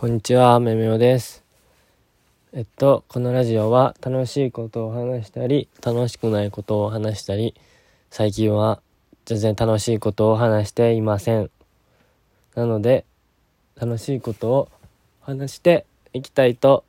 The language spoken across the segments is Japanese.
こんにちは、めめおです。えっと、このラジオは楽しいことを話したり、楽しくないことを話したり、最近は全然楽しいことを話していません。なので、楽しいことを話していきたいと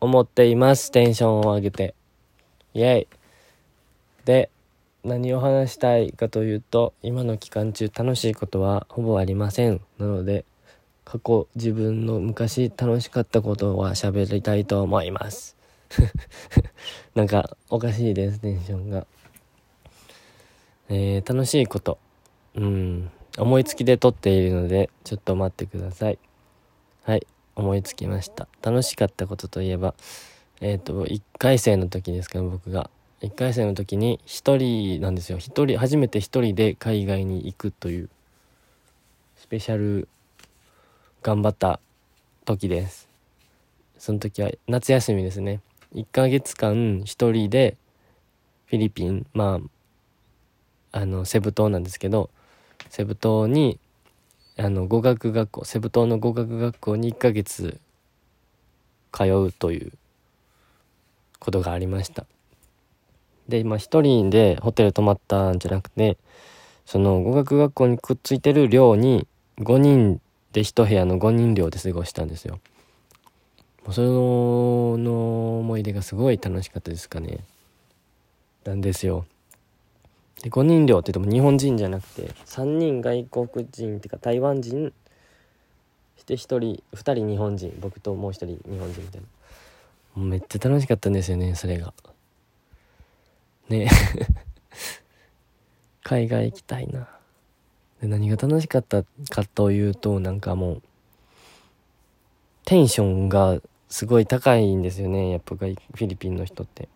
思っています。テンションを上げて。イェイ。で、何を話したいかというと、今の期間中楽しいことはほぼありません。なので、過去自分の昔楽しかったことは喋りたいと思います。なんかおかしいです、テンションが。えー、楽しいこと。うん。思いつきで撮っているので、ちょっと待ってください。はい、思いつきました。楽しかったことといえば、えっ、と、1回生の時ですかね、僕が。1回生の時に1人なんですよ。1人、初めて1人で海外に行くという、スペシャル頑張った時です。その時は夏休みですね。1ヶ月間一人でフィリピンまああのセブ島なんですけどセブ島にあの語学学校セブ島の語学学校に1ヶ月通うということがありました。で今一人でホテル泊まったんじゃなくてその語学学校にくっついてる寮に5人で一部屋の5人寮で過ごしたんですよ。もうそのの思い出がすごい楽しかったですかね。なんですよ。で5人寮って言っても日本人じゃなくて3人外国人っていうか台湾人して1人2人日本人僕ともう1人日本人みたいな。もうめっちゃ楽しかったんですよねそれが。ね。海外行きたいな。で何が楽しかったかというとなんかもうテンションがすごい高いんですよねやっぱフィリピンの人って。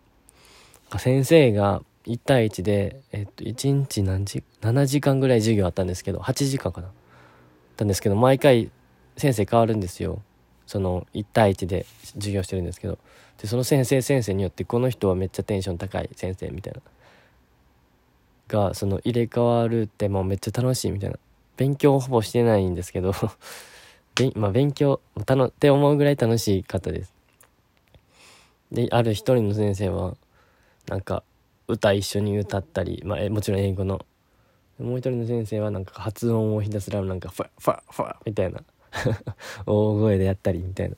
先生が1対1で、えっと、1日何時7時間ぐらい授業あったんですけど8時間かな。あったんですけど毎回先生変わるんですよ。その1対1で授業してるんですけど。でその先生先生によってこの人はめっちゃテンション高い先生みたいな。がその入れ替わるってもうめっちゃ楽しいみたいな。勉強ほぼしてないんですけど。まあ勉強たのって思うぐらい楽しかったです。である一人の先生はなんか歌一緒に歌ったり、まあ、もちろん英語の。もう一人の先生はなんか発音をひたすらなんかファファファみたいな。大声でやったりみたいな。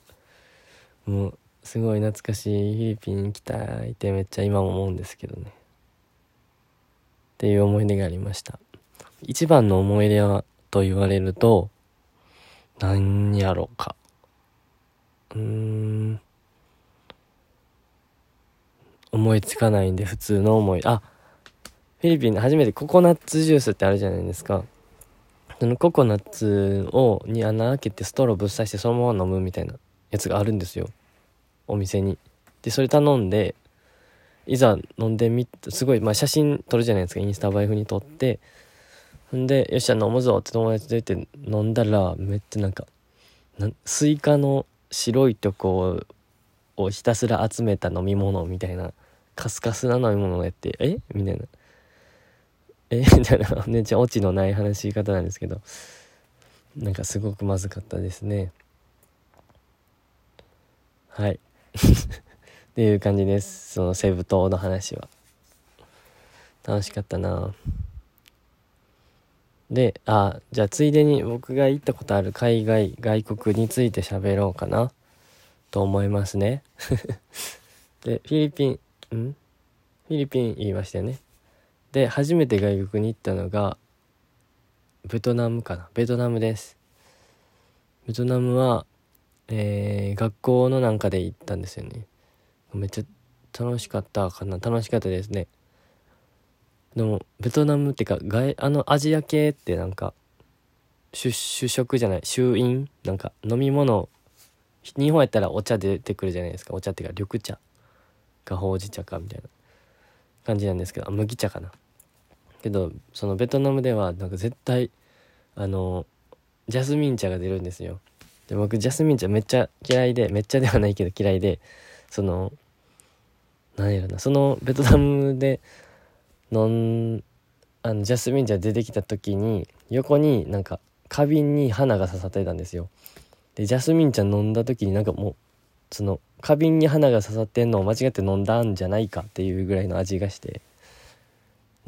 もうすごい懐かしい。フィリピン行きたいってめっちゃ今も思うんですけどね。っていう思い出がありました。一番の思い出はと言われると何やろうか。うーん。思いつかないんで普通の思い。あフィリピンで初めてココナッツジュースってあるじゃないですか。そのココナッツをに穴開けてストローぶっ刺してそのまま飲むみたいなやつがあるんですよ。お店に。でそれ頼んでいざ飲んでみすごい、まあ、写真撮るじゃないですか。インスタ映え風に撮って。ほんでよっしゃ飲むぞって友達と言って飲んだらめっちゃなんかなスイカの白いとこをひたすら集めた飲み物みたいなカスカスな飲み物をやってえ？みたいな。え？みたいな。めっちゃオチのない話し方なんですけど。なんかすごくまずかったですね。はい。っていう感じです。そのセブ島の話は。楽しかったな。であじゃあついでに僕が行ったことある海外外国について喋ろうかな。と思いますね。でフィリピンん？フィリピン言いましたよね。で初めて外国に行ったのがベトナムかな。ベトナムです。ベトナムはえー、学校のなんかで行ったんですよね。めっちゃ楽しかったかな。楽しかったですね。でもベトナムってか外あのアジア系ってなんか主主食じゃない衆飲？なんか飲み物日本やったらお茶出てくるじゃないですか。お茶っていうか緑茶。かほうじ茶かみたいな感じなんですけどあ麦茶かな。けどそのベトナムではなんか絶対あのジャスミン茶が出るんですよ。で僕ジャスミン茶めっちゃ嫌いでめっちゃではないけど嫌いでその何やろなそのベトナムで飲んあのジャスミン茶出てきた時に横になんか花瓶に花が刺さってたんですよ。でジャスミン茶飲んだ時になんかもうその花瓶に花が刺さってんのを間違って飲んだんじゃないかっていうぐらいの味がして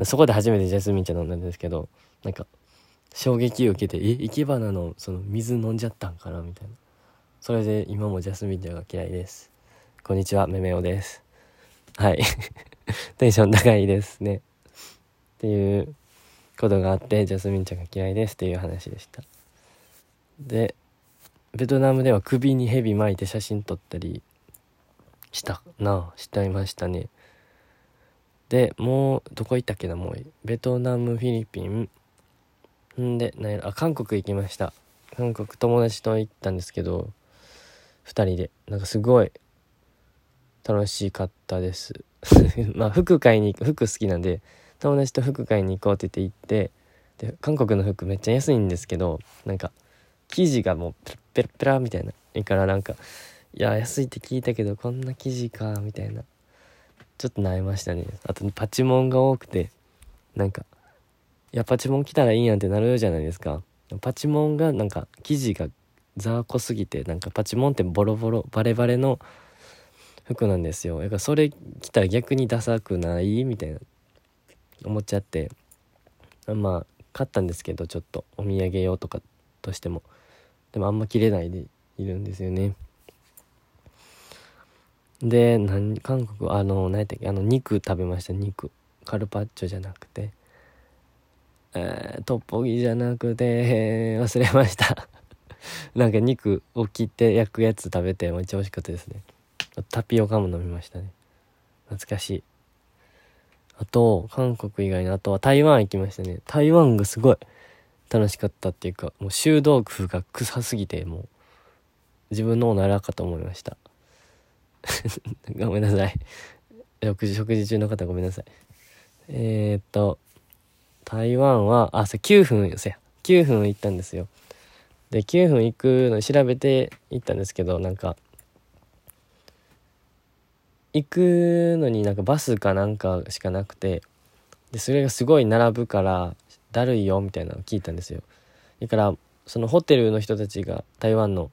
そこで初めてジャスミン茶飲んだんですけどなんか衝撃を受けてえ生け花のその水飲んじゃったんかなみたいな。それで今もジャスミン茶が嫌いです。こんにちはめめおです。はい。テンション高いですね。っていうことがあってジャスミン茶が嫌いですっていう話でした。でベトナムでは首に蛇巻いて写真撮ったりしたな。していましたね。でもうどこ行ったっけなもう。ベトナムフィリピン。んでなんやあ韓国行きました。韓国友達と行ったんですけど2人で。なんかすごい楽しかったです まあ服買いに行く服好きなんで友達と服買いに行こうって言って行ってで韓国の服めっちゃ安いんですけどなんか生地がもうペラペラペラみたいな。いいからなんか、いや、安いって聞いたけど、こんな生地か、みたいな。ちょっと悩ましたね。あと、パチモンが多くて、なんか、いや、パチモン来たらいいやんってなるじゃないですか。パチモンがなんか、生地がザーコすぎて、なんかパチモンってボロボロ、バレバレの服なんですよ。だからそれ着たら逆にダサくないみたいな、思っちゃって。まあ、買ったんですけど、ちょっとお土産用とかとしても。でもあんま切れないでいるんですよね。で何韓国あの何やったっけ？あの肉食べました。肉。カルパッチョじゃなくて。えー、トッポギじゃなくて 忘れました。なんか肉を切って焼くやつ食べてめっちゃ美味しかったですね。タピオカも飲みましたね。懐かしい。あと韓国以外のあとは台湾行きましたね。台湾がすごい。楽しかったっていうかもう修道具が臭すぎてもう自分のおならかと思いました。ごめんなさい。食事食事中の方ごめんなさい。えー、っと台湾はあそう9分せや。9分行ったんですよ。で9分行くの調べて行ったんですけどなんか行くのになんかバスかなんかしかなくてでそれがすごい並ぶからだるいよみたいなの聞いたんですよ。だからそのホテルの人たちが台湾の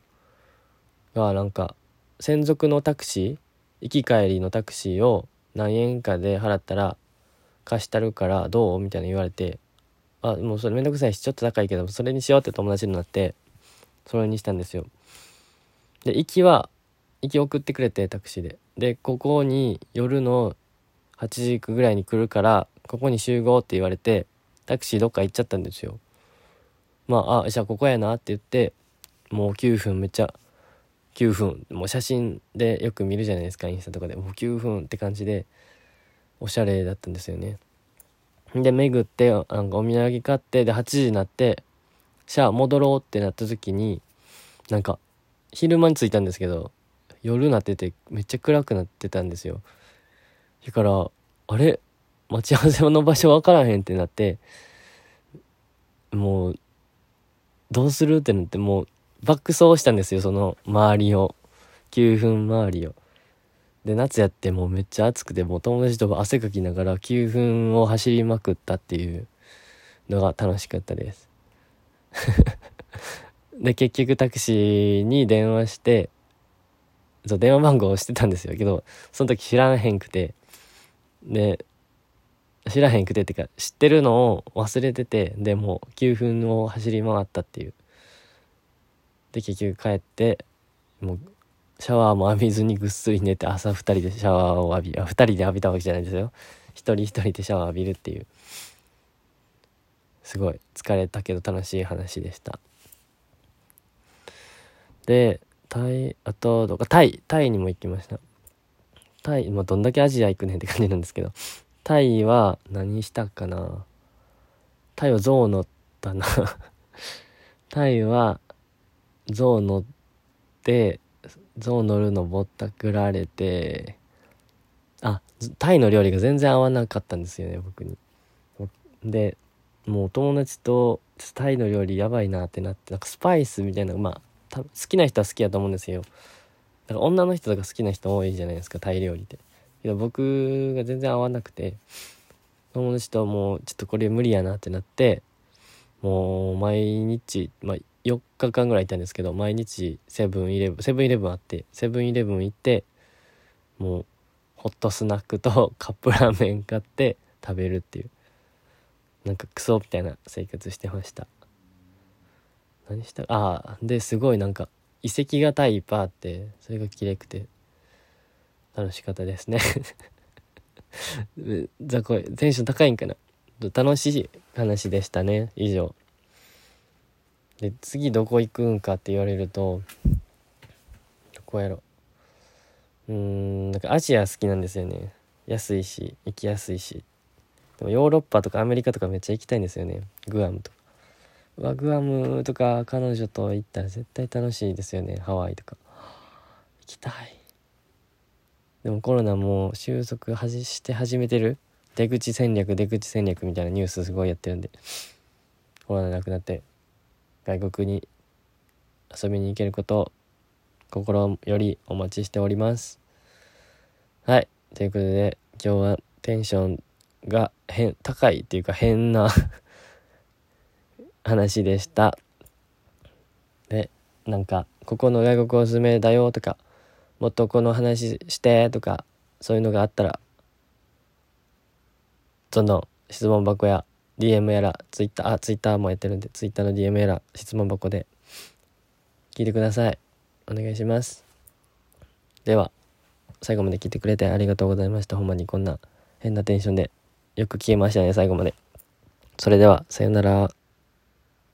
がなんか専属のタクシー行き帰りのタクシーを何円かで払ったら貸したるからどうみたいな言われてあもうそれめんどくさいしちょっと高いけどそれにしようって友達になってそれにしたんですよ。で行きは行き送ってくれてタクシーででここに夜の8時ぐらいに来るからここに集合って言われてタクシーどっか行っちゃったんですよ。まあ、あ、じゃあここやなって言って、もう9分めっちゃ、9分、もう写真でよく見るじゃないですか、インスタとかで。もう9分って感じで、おしゃれだったんですよね。で、巡って、なんかお土産買って、で、8時になって、じゃあ戻ろうってなった時に、なんか、昼間に着いたんですけど、夜なってて、めっちゃ暗くなってたんですよ。だから、あれ？待ち合わせの場所わからへんってなって、もう、どうするってなって、もう、爆走したんですよ、その周りを。9分周りを。で、夏やってもうめっちゃ暑くて、もう友達と汗かきながら9分を走りまくったっていうのが楽しかったです。で、結局タクシーに電話して、そう、電話番号をしてたんですよ。けど、その時知らんへんくて、で、知らへんくてってか知ってるのを忘れててでもう9分を走り回ったっていう。で結局帰ってもうシャワーも浴びずにぐっすり寝て朝2人でシャワーを浴びあ2人で浴びたわけじゃないですよ。1人1人でシャワー浴びるっていう。すごい疲れたけど楽しい話でした。でタイあとどかタイタイにも行きました。タイ、まあ、どんだけアジア行くねんって感じなんですけど。タイは何したかな？タイは象乗ったな。タイは象乗って象乗るのぼったくられて。あタイの料理が全然合わなかったんですよね僕に。でもう友達とタイの料理やばいなってなってなんかスパイスみたいなまあ好きな人は好きやと思うんですよ。だから女の人とか好きな人多いじゃないですかタイ料理って。けど僕が全然合わなくて友達ともうちょっとこれ無理やなってなってもう毎日、まあ、4日間ぐらいいたんですけど毎日セブンイレブンセブンイレブンあってセブンイレブン行ってもうホットスナックと カップラーメン買って食べるっていうなんかクソみたいな生活してました。何した？ああですごいなんか遺跡型いっぱいあってそれが綺麗くて楽しかったですね。雑魚いテンション高いんかな？楽しい話でしたね以上。で次どこ行くんかって言われるとどこやろ？うーんなんかアジア好きなんですよね。安いし行きやすいし。でもヨーロッパとかアメリカとかめっちゃ行きたいんですよね。グアムとか。グアムとか彼女と行ったら絶対楽しいですよね。ハワイとか。行きたい。でもコロナも収束はじして始めてる？出口戦略出口戦略みたいなニュースすごいやってるんで。コロナなくなって外国に遊びに行けることを心よりお待ちしております。はい。ということで今日はテンションが変高いっていうか変な話でした。でなんかここの外国おすすめだよとかもっとこの話してとかそういうのがあったらどんどん質問箱や DM やら Twitter あ Twitter もやってるんで Twitter の DM やら質問箱で聞いてください。お願いします。では最後まで聞いてくれてありがとうございました。ほんまにこんな変なテンションでよく聞けましたね最後まで。それではさよなら。